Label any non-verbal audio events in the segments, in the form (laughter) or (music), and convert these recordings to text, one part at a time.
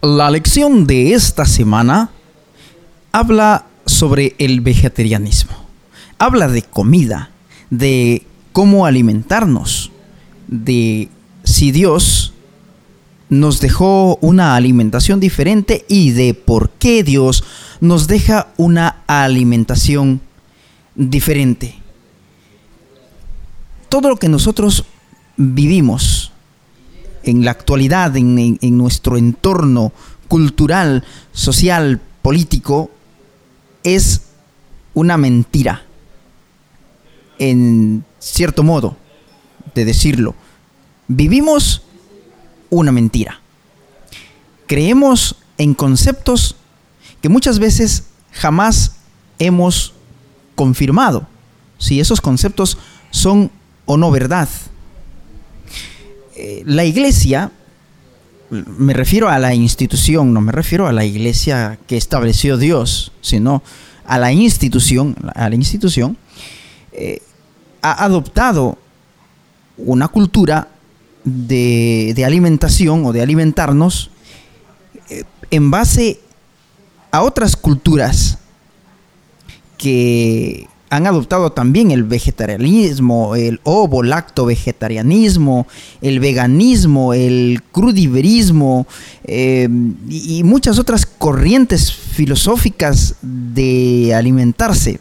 La lección de esta semana habla sobre el vegetarianismo. Habla de comida, de cómo alimentarnos, de si Dios nos dejó una alimentación diferente y de por qué Dios nos deja una alimentación diferente. Todo lo que nosotros vivimos en la actualidad, en, nuestro entorno cultural, social, político, es una mentira, en cierto modo de decirlo. Vivimos una mentira. Creemos en conceptos que muchas veces jamás hemos confirmado si esos conceptos son o no verdad. Eh, la iglesia, me refiero a la institución, no me refiero a la iglesia que estableció Dios, sino a la institución, a la institución, eh, ha adoptado una cultura de, alimentación o de alimentarnos eh, en base a otras culturas que han adoptado también el vegetarianismo, el ovo-lacto vegetarianismo, el veganismo, el crudiverismo eh, y muchas otras corrientes filosóficas de alimentarse.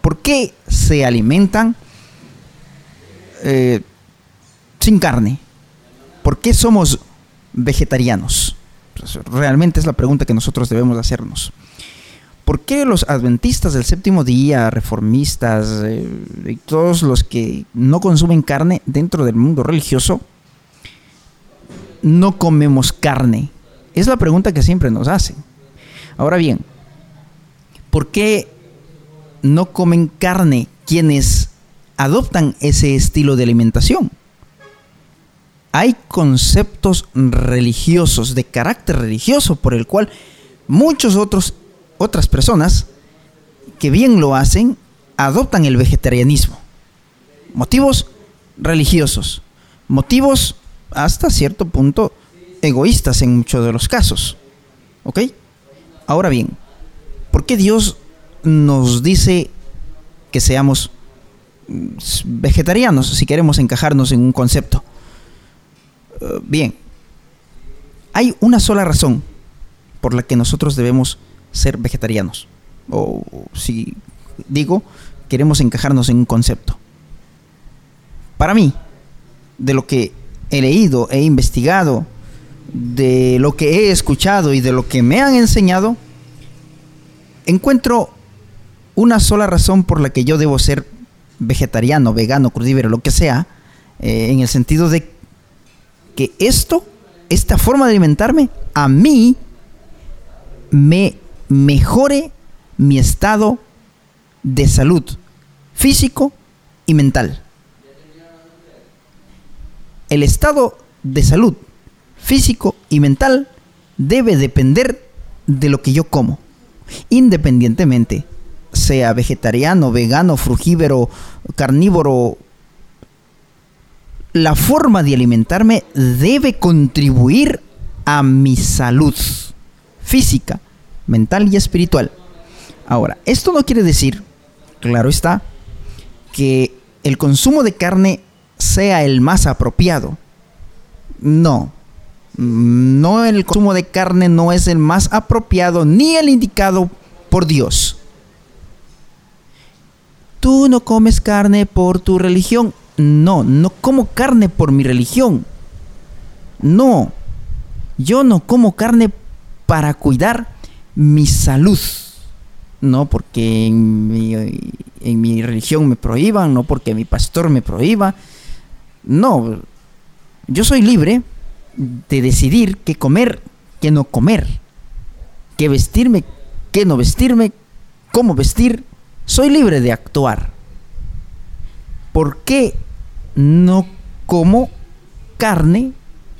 ¿Por qué se alimentan eh, sin carne? ¿Por qué somos vegetarianos? Pues, realmente es la pregunta que nosotros debemos hacernos. ¿Por qué los adventistas del séptimo día, reformistas eh, y todos los que no consumen carne dentro del mundo religioso no comemos carne? Es la pregunta que siempre nos hacen. Ahora bien, ¿por qué no comen carne quienes adoptan ese estilo de alimentación? Hay conceptos religiosos, de carácter religioso, por el cual muchos otros otras personas que bien lo hacen adoptan el vegetarianismo. Motivos religiosos, motivos hasta cierto punto egoístas en muchos de los casos. ¿Ok? Ahora bien, ¿por qué Dios nos dice que seamos vegetarianos si queremos encajarnos en un concepto? Eh, bien, hay una sola razón por la que nosotros debemos ser vegetarianos. O si digo, queremos encajarnos en un concepto. Para mí, de lo que he leído, he investigado, de lo que he escuchado y de lo que me han enseñado, encuentro una sola razón por la que yo debo ser vegetariano, vegano, crudívero, lo que sea, eh, en el sentido de que esto, esta forma de alimentarme, a mí me mejore mi estado de salud físico y mental. El estado de salud físico y mental debe depender de lo que yo como, independientemente sea vegetariano, vegano, frugívoro, carnívoro. La forma de alimentarme debe contribuir a mi salud física, mental y espiritual. Ahora, esto no quiere decir, claro está, que el consumo de carne sea el más apropiado. No, no el consumo de carne no es el más apropiado ni el indicado por Dios. Tú no comes carne por tu religión. No, no como carne por mi religión. No, yo no como carne para cuidar mi salud. No porque en mi, religión me prohíban, no porque mi pastor me prohíba. No, yo soy libre de decidir qué comer, qué no comer, qué vestirme, qué no vestirme, cómo vestir. Soy libre de actuar. ¿Por qué no como carne?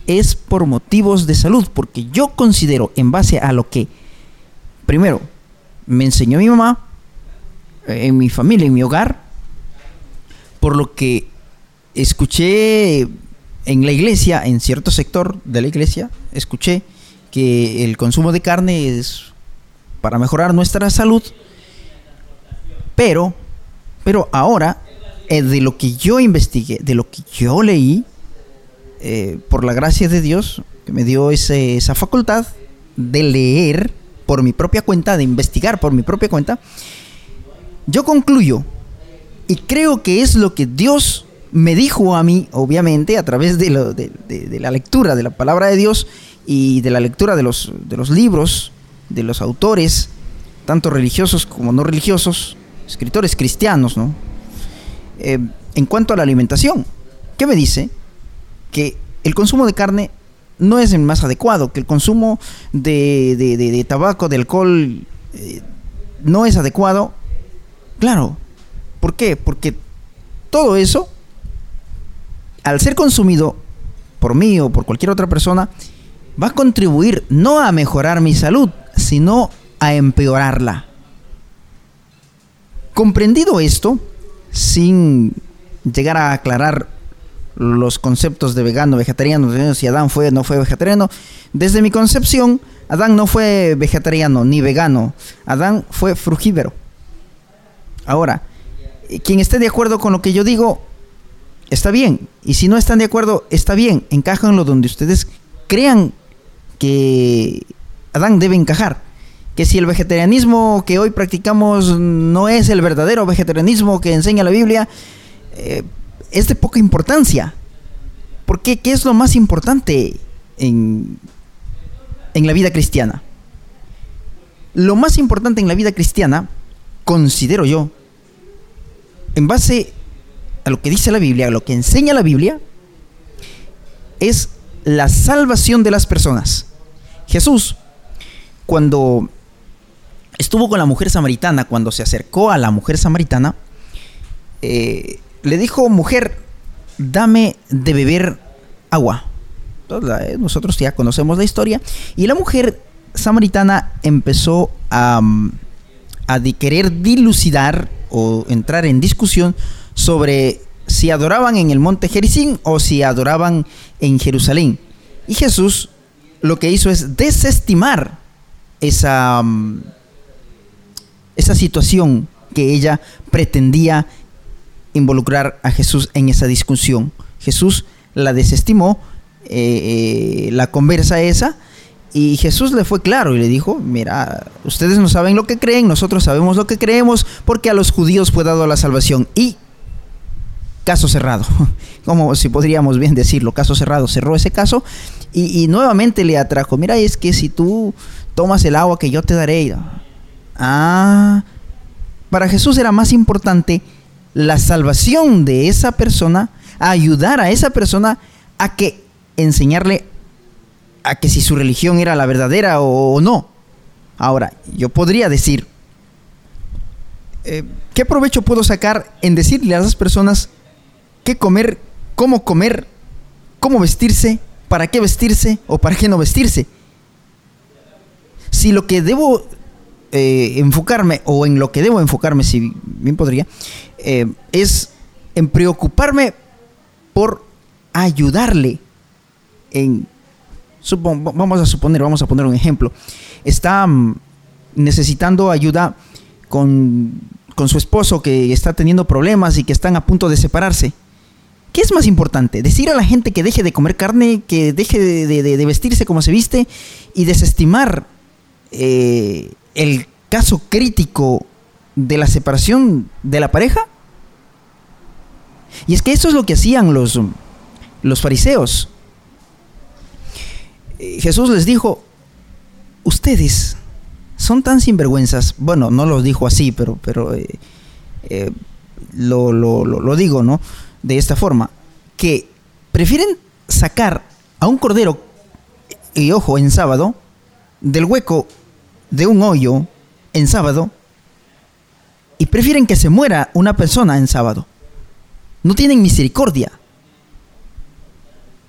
Es por motivos de salud, porque yo considero, en base a lo que primero, me enseñó mi mamá, eh, en mi familia, en mi hogar, por lo que escuché en la iglesia, en cierto sector de la iglesia, escuché que el consumo de carne es para mejorar nuestra salud, pero, pero ahora, eh, de lo que yo investigué, de lo que yo leí, eh, por la gracia de Dios, que me dio esa facultad de leer por mi propia cuenta, de investigar por mi propia cuenta, yo concluyo, y creo que es lo que Dios me dijo a mí, obviamente, a través de, la lectura de la palabra de Dios y de la lectura de los, de los libros, de los autores, tanto religiosos como no religiosos, escritores cristianos, ¿no? Eh, en cuanto a la alimentación, ¿qué me dice? Que el consumo de carne no es el más adecuado, que el consumo de, tabaco, de alcohol, eh, no es adecuado. Claro, ¿por qué? Porque todo eso, al ser consumido por mí o por cualquier otra persona, va a contribuir no a mejorar mi salud, sino a empeorarla. Comprendido esto, sin llegar a aclarar los conceptos de vegano, vegetariano, si Adán fue no fue vegetariano. Desde mi concepción, Adán no fue vegetariano ni vegano. Adán fue frugívero. Ahora, quien esté de acuerdo con lo que yo digo, está bien. Y si no están de acuerdo, está bien. Encajanlo donde ustedes crean que Adán debe encajar. Que si el vegetarianismo que hoy practicamos no es el verdadero vegetarianismo que enseña la Biblia, eh, es de poca importancia. Porque ¿qué es lo más importante en, en la vida cristiana? Lo más importante en la vida cristiana, considero yo, en base a lo que dice la Biblia, a lo que enseña la Biblia, es la salvación de las personas. Jesús, cuando estuvo con la mujer samaritana, cuando se acercó a la mujer samaritana, eh, le dijo, mujer, dame de beber agua. Eh, nosotros ya conocemos la historia. Y la mujer samaritana empezó a, mm, querer dilucidar o entrar en discusión sobre si adoraban en el monte Jericín o si adoraban en Jerusalén. Y Jesús lo que hizo es desestimar esa, mm, esa situación que ella pretendía involucrar a Jesús en esa discusión. Jesús la desestimó, eh, eh, la conversa esa, y Jesús le fue claro y le dijo, mira, ustedes no saben lo que creen, nosotros sabemos lo que creemos, porque a los judíos fue dado la salvación. Y caso cerrado, (laughs) como si podríamos bien decirlo, caso cerrado, cerró ese caso y, y, nuevamente le atrajo, mira, es que si tú tomas el agua que yo te daré, ah, para Jesús era más importante la salvación de esa persona, ayudar a esa persona a que enseñarle a que si su religión era la verdadera o, no. Ahora, yo podría decir, eh, ¿qué provecho puedo sacar en decirle a esas personas qué comer, cómo comer, cómo vestirse, para qué vestirse o para qué no vestirse? Si lo que debo eh, enfocarme, o en lo que debo enfocarme, si bien podría, eh, es en preocuparme por ayudarle vamos a suponer, vamos a poner un ejemplo. Está mm, necesitando ayuda con, con su esposo que está teniendo problemas y que están a punto de separarse. ¿Qué es más importante? ¿Decir a la gente que deje de comer carne, que deje de, vestirse como se viste y desestimar eh, el caso crítico de la separación de la pareja? Y es que eso es lo que hacían los, los fariseos. Eh, Jesús les dijo, ustedes son tan sinvergüenzas, bueno, no los dijo así, pero, pero eh, eh, lo, lo digo, ¿no? De esta forma, que prefieren sacar a un cordero, y ojo, en sábado, del hueco de un hoyo en sábado y prefieren que se muera una persona en sábado. No tienen misericordia.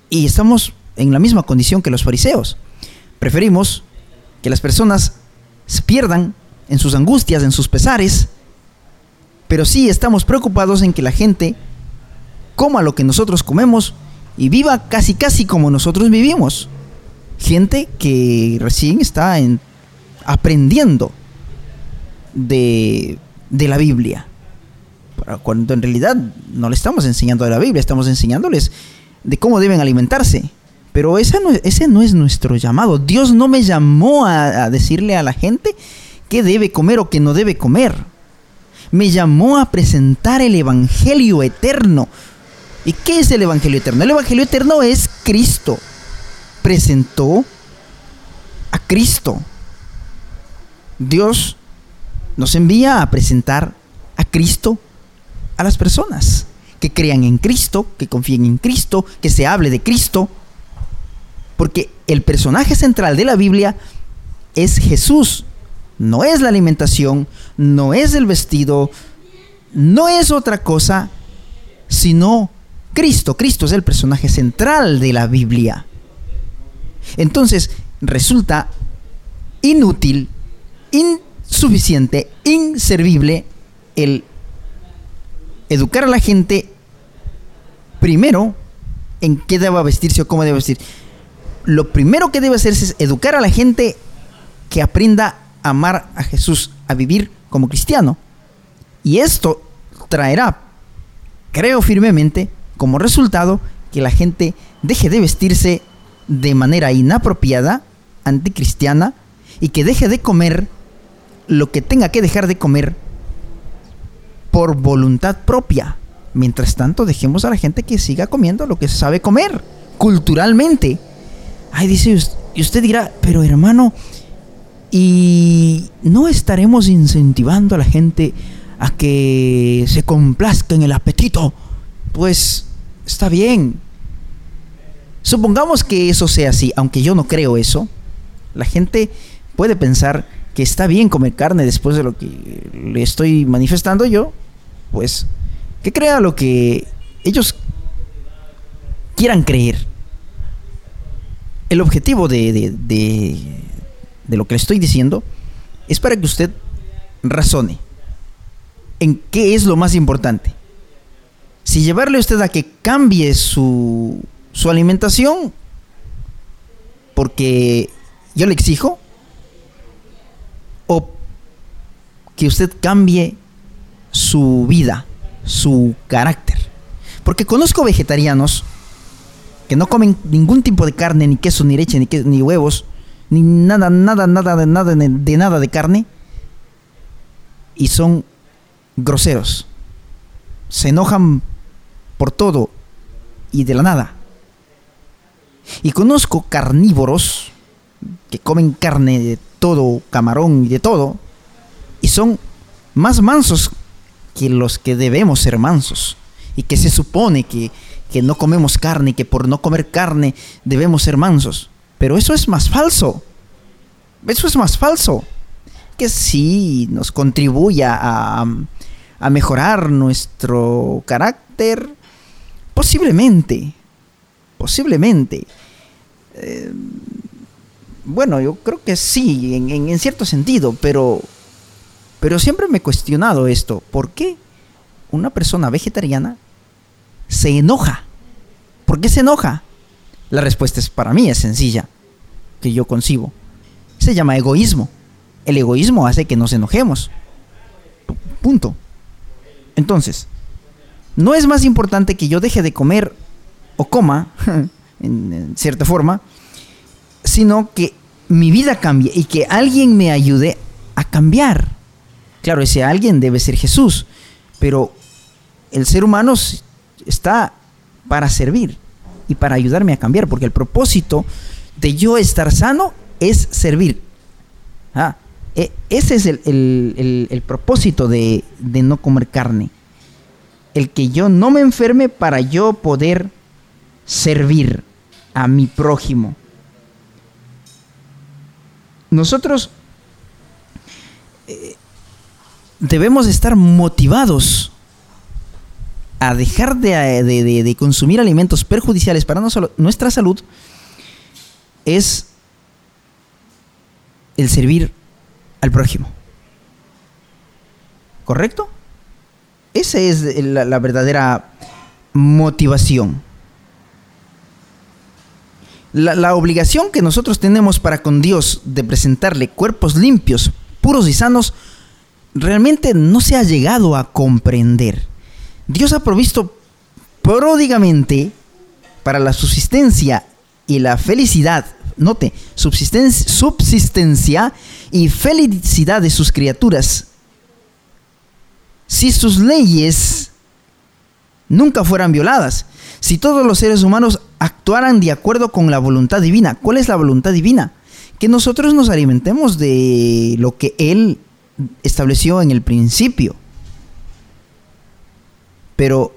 Y estamos en la misma condición que los fariseos. Preferimos que las personas se pierdan en sus angustias, en sus pesares, pero sí estamos preocupados en que la gente coma lo que nosotros comemos y viva casi casi como nosotros vivimos. gente que recién está aprendiendo de, de la Biblia. Cuando en realidad no le estamos enseñando de la Biblia, estamos enseñándoles de cómo deben alimentarse. Pero ese no, ese no es nuestro llamado. Dios no me llamó a, decirle a la gente qué debe comer o qué no debe comer. Me llamó a presentar el Evangelio eterno. ¿Y qué es el Evangelio eterno? El Evangelio eterno es Cristo. Presentó a Cristo. Dios nos envía a presentar a Cristo a las personas que crean en Cristo, que confíen en Cristo, que se hable de Cristo. Porque el personaje central de la Biblia es Jesús. No es la alimentación, no es el vestido, no es otra cosa, sino Cristo. Cristo es el personaje central de la Biblia. Entonces, resulta inútil, insuficiente, inservible el educar a la gente primero en qué deba vestirse o cómo debe vestir. Lo primero que debe hacerse es educar a la gente que aprenda a amar a Jesús, a vivir como cristiano. Y esto traerá, creo firmemente, como resultado que la gente deje de vestirse de manera inapropiada, anticristiana, y que deje de comer lo que tenga que dejar de comer por voluntad propia. Mientras tanto, dejemos a la gente que siga comiendo lo que sabe comer, culturalmente. Ay, dice, y usted dirá, pero hermano, ¿y no estaremos incentivando a la gente a que se complazca en el apetito? Pues está bien. Supongamos que eso sea así, aunque yo no creo eso. La gente puede pensar que está bien comer carne después de lo que le estoy manifestando yo, pues que crea lo que ellos quieran creer. El objetivo de, de, de, lo que le estoy diciendo es para que usted razone en qué es lo más importante. Si llevarle a usted a que cambie su, su alimentación, porque yo le exijo, o que usted cambie su vida, su carácter. Porque conozco vegetarianos que no comen ningún tipo de carne, ni queso, ni leche, ni, huevos, ni nada, nada, nada, de nada, de nada de carne, y son groseros. Se enojan por todo y de la nada. Y conozco carnívoros que comen carne de todo, camarón y de todo, son más mansos que los que debemos ser mansos, y que se supone que, que no comemos carne y que por no comer carne debemos ser mansos. Pero eso es más falso. Eso es más falso. Que sí nos contribuya a, a mejorar nuestro carácter, posiblemente. Posiblemente. Eh, bueno, yo creo que sí, en, cierto sentido, pero, pero siempre me he cuestionado esto. ¿Por qué una persona vegetariana se enoja? ¿Por qué se enoja? La respuesta es para mí es sencilla, que yo concibo. Se llama egoísmo. El egoísmo hace que nos enojemos. Punto. Entonces, no es más importante que yo deje de comer o coma, (laughs) en cierta forma, sino que mi vida cambie y que alguien me ayude a cambiar. Claro, ese alguien debe ser Jesús, pero el ser humano está para servir y para ayudarme a cambiar, porque el propósito de yo estar sano es servir. Ah, e, ese es el, propósito de, de no comer carne. El que yo no me enferme para yo poder servir a mi prójimo nosotros eh, debemos estar motivados a dejar de, consumir alimentos perjudiciales para nuestra salud es el servir al prójimo. ¿Correcto? Esa es la verdadera motivación. La, la obligación que nosotros tenemos para con Dios de presentarle cuerpos limpios, puros y sanos, realmente no se ha llegado a comprender. Dios ha provisto pródigamente para la subsistencia y la felicidad, note, subsistencia, y felicidad de sus criaturas. Si sus leyes nunca fueran violadas, si todos los seres humanos actuaran de acuerdo con la voluntad divina, ¿cuál es la voluntad divina? Que nosotros nos alimentemos de lo que Él estableció en el principio. Pero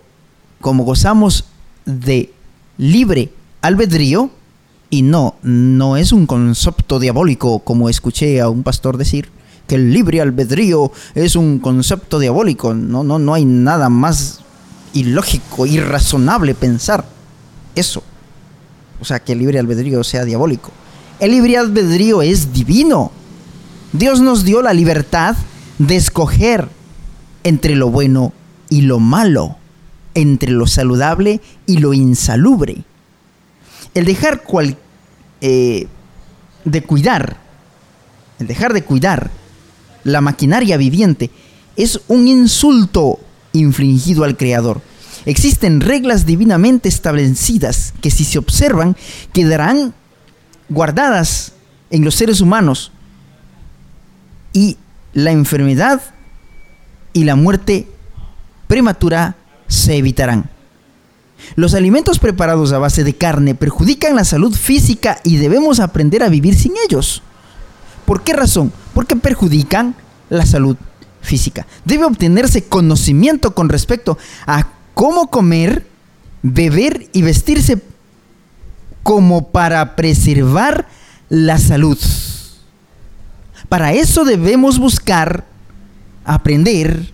como gozamos de libre albedrío, y no, no es un concepto diabólico como escuché a un pastor decir, que el libre albedrío es un concepto diabólico. No, no, no hay nada más ilógico, irrazonable pensar eso. O sea, que el libre albedrío sea diabólico. El libre albedrío es divino. Dios nos dio la libertad de escoger entre lo bueno y lo malo, entre lo saludable y lo insalubre. El dejar eh, de cuidar, el dejar de cuidar la maquinaria viviente es un insulto infligido al Creador. Existen reglas divinamente establecidas que si se observan quedarán guardadas en los seres humanos y la enfermedad y la muerte prematura se evitarán. Los alimentos preparados a base de carne perjudican la salud física y debemos aprender a vivir sin ellos. ¿Por qué razón? Porque perjudican la salud física. Debe obtenerse conocimiento con respecto a cómo comer, beber y vestirse como para preservar la salud. Para eso debemos buscar aprender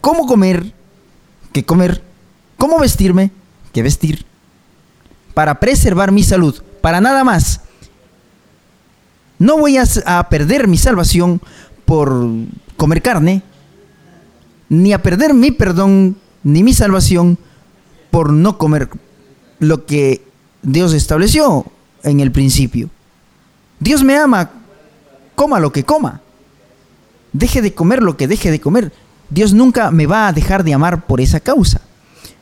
cómo comer, qué comer, cómo vestirme, qué vestir, para preservar mi salud, para nada más. No voy a, perder mi salvación por comer carne, ni a perder mi perdón, ni mi salvación por no comer lo que Dios estableció en el principio. Dios me ama coma lo que coma. Deje de comer lo que deje de comer. Dios nunca me va a dejar de amar por esa causa.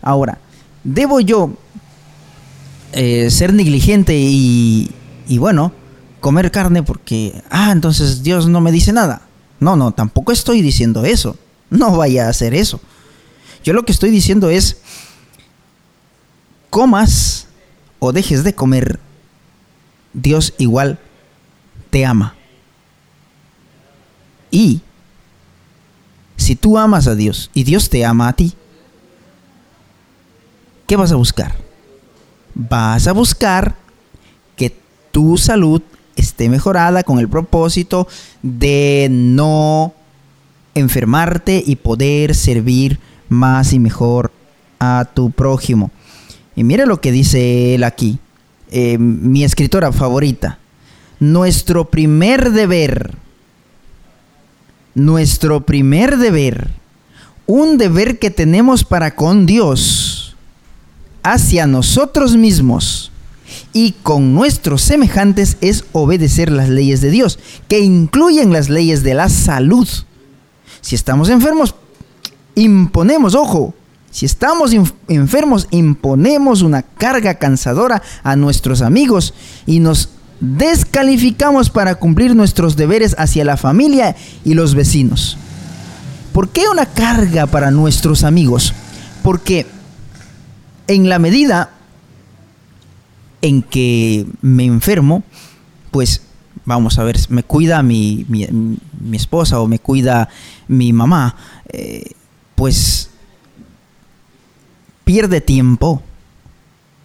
Ahora, ¿debo yo eh, ser negligente y, y bueno, comer carne porque, ah, entonces Dios no me dice nada? No, no, tampoco estoy diciendo eso. No vaya a hacer eso. Yo lo que estoy diciendo es, comas o dejes de comer, Dios igual te ama. Y si tú amas a Dios y Dios te ama a ti, ¿qué vas a buscar? Vas a buscar que tu salud esté mejorada con el propósito de no enfermarte y poder servir más y mejor a tu prójimo. Y mira lo que dice él aquí, eh, mi escritora favorita. Nuestro primer deber nuestro primer deber, un deber que tenemos para con Dios, hacia nosotros mismos y con nuestros semejantes es obedecer las leyes de Dios, que incluyen las leyes de la salud. Si estamos enfermos, imponemos, ojo, si estamos enfermos, imponemos una carga cansadora a nuestros amigos y nos descalificamos para cumplir nuestros deberes hacia la familia y los vecinos. ¿Por qué una carga para nuestros amigos? Porque en la medida en que me enfermo, pues vamos a ver, me cuida mi, mi, esposa o me cuida mi mamá, eh, pues pierde tiempo,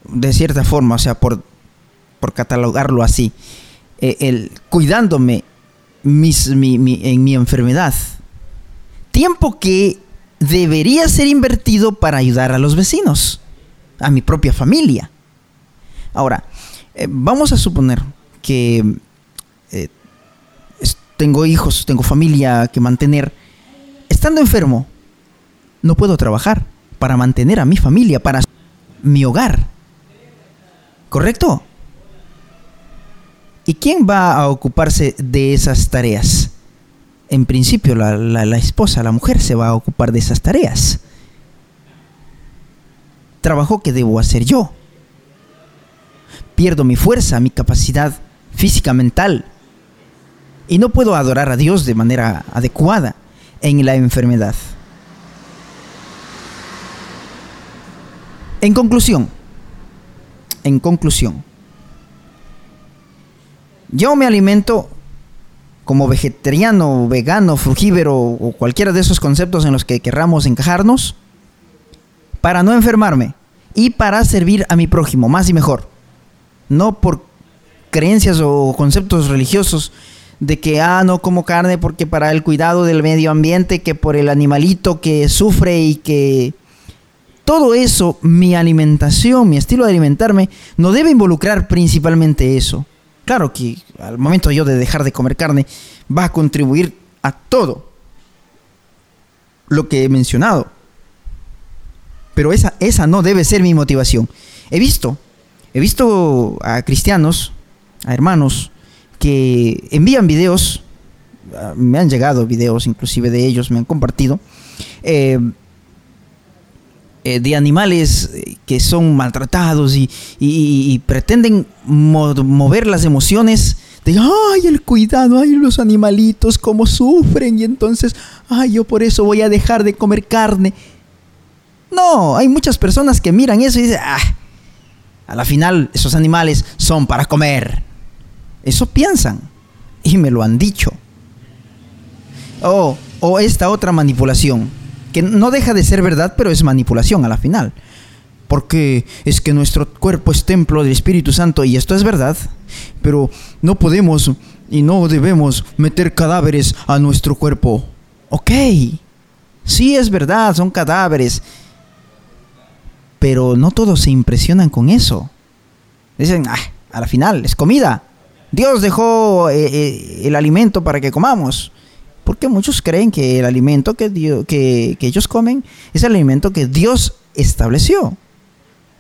de cierta forma, o sea, por por catalogarlo así, eh, el, cuidándome mis, en mi enfermedad. Tiempo que debería ser invertido para ayudar a los vecinos, a mi propia familia. Ahora, eh, vamos a suponer que eh, tengo hijos, tengo familia que mantener. Estando enfermo, no puedo trabajar para mantener a mi familia, para mi hogar. ¿Correcto? ¿Y quién va a ocuparse de esas tareas? En principio la, esposa, la mujer se va a ocupar de esas tareas. Trabajo que debo hacer yo. Pierdo mi fuerza, mi capacidad física, mental. Y no puedo adorar a Dios de manera adecuada en la enfermedad. En conclusión, en conclusión, yo me alimento como vegetariano, vegano, frugívero o cualquiera de esos conceptos en los que querramos encajarnos para no enfermarme y para servir a mi prójimo más y mejor. No por creencias o conceptos religiosos de que, ah, no como carne porque para el cuidado del medio ambiente, que por el animalito que sufre y que todo eso, mi alimentación, mi estilo de alimentarme, no debe involucrar principalmente eso. Claro que al momento yo de dejar de comer carne, va a contribuir a todo lo que he mencionado. Pero esa, esa no debe ser mi motivación. He visto, he visto a cristianos, a hermanos, que envían videos, ah, me han llegado videos inclusive de ellos, me han compartido, eh, eh, de animales eh, que son maltratados y, pretenden mover las emociones de, ay, el cuidado, ay, los animalitos, cómo sufren y entonces, ay, yo por eso voy a dejar de comer carne. No, hay muchas personas que miran eso y dicen, ah, a la final esos animales son para comer. Eso piensan y me lo han dicho. Oh, o esta otra manipulación que no deja de ser verdad, pero es manipulación a la final. Porque es que nuestro cuerpo es templo del Espíritu Santo y esto es verdad, pero no podemos y no debemos meter cadáveres a nuestro cuerpo. Ok, sí es verdad, son cadáveres, pero no todos se impresionan con eso. Dicen, ah, a la final es comida. Dios dejó eh, eh, el alimento para que comamos. Porque muchos creen que el alimento que, que, ellos comen es el alimento que Dios estableció.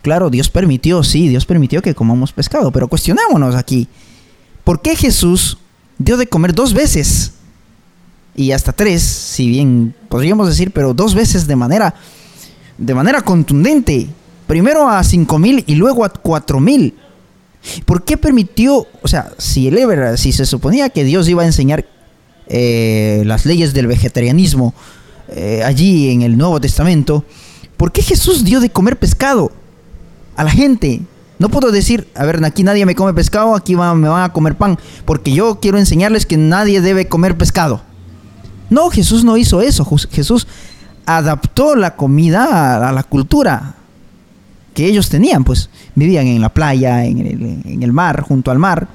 Claro, Dios permitió, sí, Dios permitió que comamos pescado, pero cuestionémonos aquí. ¿Por qué Jesús dio de comer dos veces? Y hasta tres, si bien podríamos decir, pero dos veces de manera, de manera contundente. Primero a cinco mil y luego a cuatro mil. ¿Por qué permitió, o sea, si el si se suponía que Dios iba a enseñar eh, las leyes del vegetarianismo eh, allí en el Nuevo Testamento, ¿por qué Jesús dio de comer pescado a la gente? No puedo decir, a ver, aquí nadie me come pescado, aquí me van a comer pan, porque yo quiero enseñarles que nadie debe comer pescado. No, Jesús no hizo eso. Jesús adaptó la comida a, la cultura que ellos tenían, pues vivían en la playa, en el, en el mar, junto al mar,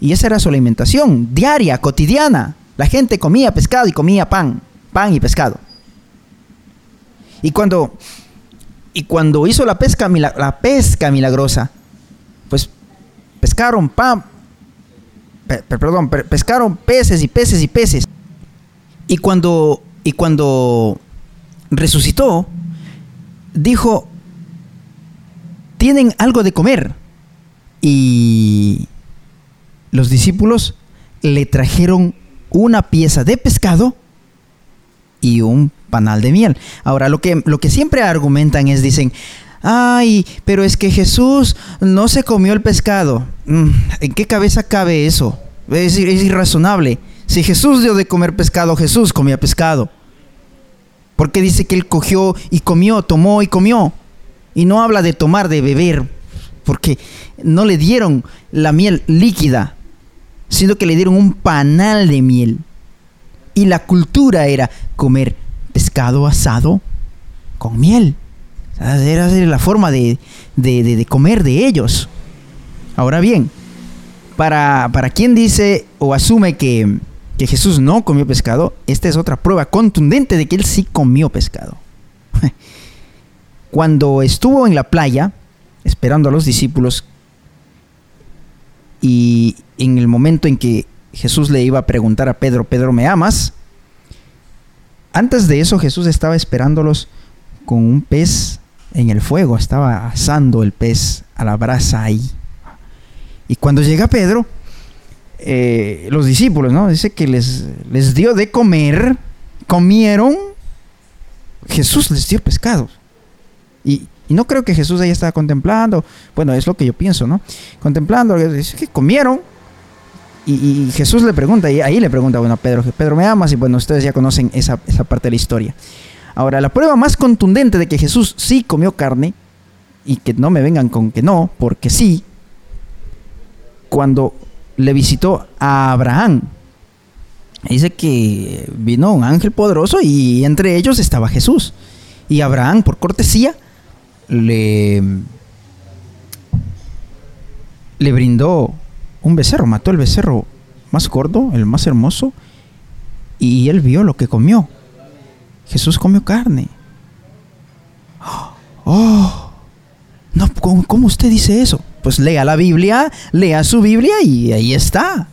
y esa era su alimentación diaria, cotidiana. La gente comía pescado y comía pan, pan y pescado. Y cuando, y cuando hizo la pesca, la pesca milagrosa, pues pescaron pan, perdón, pescaron peces y peces y peces. Y cuando, y cuando resucitó, dijo, tienen algo de comer. Y los discípulos le trajeron una pieza de pescado y un panal de miel. Ahora, lo que, lo que siempre argumentan es, dicen, ay, pero es que Jesús no se comió el pescado. Mm, ¿En qué cabeza cabe eso? Es, es irrazonable. Si Jesús dio de comer pescado, Jesús comía pescado. Porque dice que él cogió y comió, tomó y comió. Y no habla de tomar, de beber. Porque no le dieron la miel líquida sino que le dieron un panal de miel. Y la cultura era comer pescado asado con miel. Era la forma de, comer de ellos. Ahora bien, para, para quien dice o asume que, que Jesús no comió pescado, esta es otra prueba contundente de que él sí comió pescado. (laughs) Cuando estuvo en la playa, esperando a los discípulos, y en el momento en que Jesús le iba a preguntar a Pedro, Pedro, ¿me amas? Antes de eso Jesús estaba esperándolos con un pez en el fuego, estaba asando el pez a la brasa ahí, Y cuando llega Pedro, eh, los discípulos, ¿no? Dice que les, les dio de comer, comieron, Jesús les dio pescados. Y, no creo que Jesús ahí estaba contemplando, bueno, es lo que yo pienso, ¿no? Contemplando, dice que comieron. Y, Jesús le pregunta, y ahí le pregunta, bueno, a Pedro, Pedro me amas, y bueno, ustedes ya conocen esa, esa parte de la historia. Ahora, la prueba más contundente de que Jesús sí comió carne, y que no me vengan con que no, porque sí, cuando le visitó a Abraham. Dice que vino un ángel poderoso y entre ellos estaba Jesús. Y Abraham, por cortesía, le, le brindó un becerro, mató el becerro más gordo, el más hermoso, y él vio lo que comió. Jesús comió carne. (gasps) ¡Oh! No, ¿cómo, usted dice eso? Pues lea la Biblia, lea su Biblia y ahí está.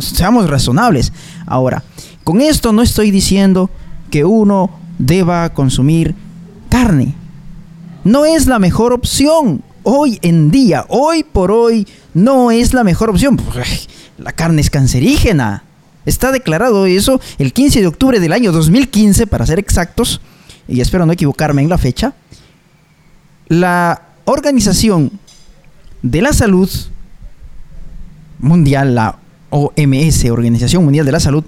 Seamos razonables. Ahora, con esto no estoy diciendo que uno deba consumir carne. No es la mejor opción. Hoy en día, hoy por hoy, no es la mejor opción. La carne es cancerígena. Está declarado eso el 15 de octubre del año 2015, para ser exactos, y espero no equivocarme en la fecha. La Organización de la Salud Mundial, la OMS, Organización Mundial de la Salud,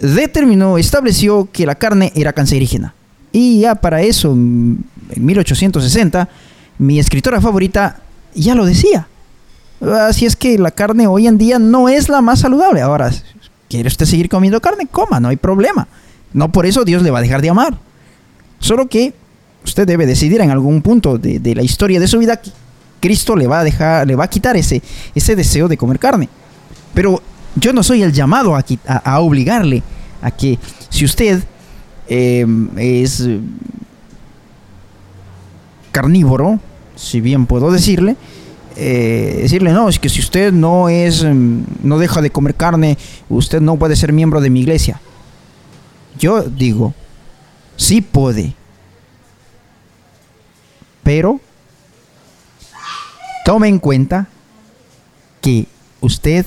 determinó, estableció que la carne era cancerígena. Y ya para eso, en 1860, mi escritora favorita ya lo decía. Así es que la carne hoy en día no es la más saludable. Ahora, ¿quiere usted seguir comiendo carne? Coma, no hay problema. No por eso Dios le va a dejar de amar. Solo que usted debe decidir en algún punto de, la historia de su vida que Cristo le va a dejar, le va a quitar ese, ese deseo de comer carne. Pero yo no soy el llamado a, a, obligarle a que si usted em, es carnívoro, si bien puedo decirle, eh, decirle no, es que si usted no es, em, no deja de comer carne, usted no puede ser miembro de mi iglesia. Yo digo, sí puede, pero tome en cuenta que usted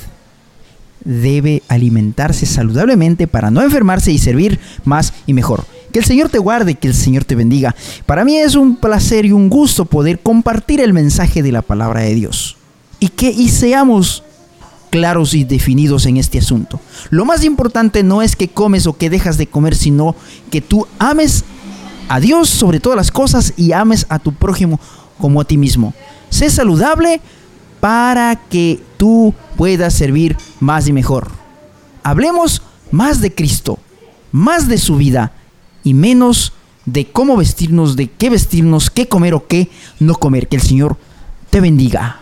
debe alimentarse saludablemente para no enfermarse y servir más y mejor. Que el Señor te guarde, que el Señor te bendiga. Para mí es un placer y un gusto poder compartir el mensaje de la palabra de Dios. Y que y seamos claros y definidos en este asunto. Lo más importante no es que comes o que dejas de comer, sino que tú ames a Dios sobre todas las cosas y ames a tu prójimo como a ti mismo. Sé saludable para que tú puedas servir más y mejor. Hablemos más de Cristo, más de su vida y menos de cómo vestirnos, de qué vestirnos, qué comer o qué no comer. Que el Señor te bendiga.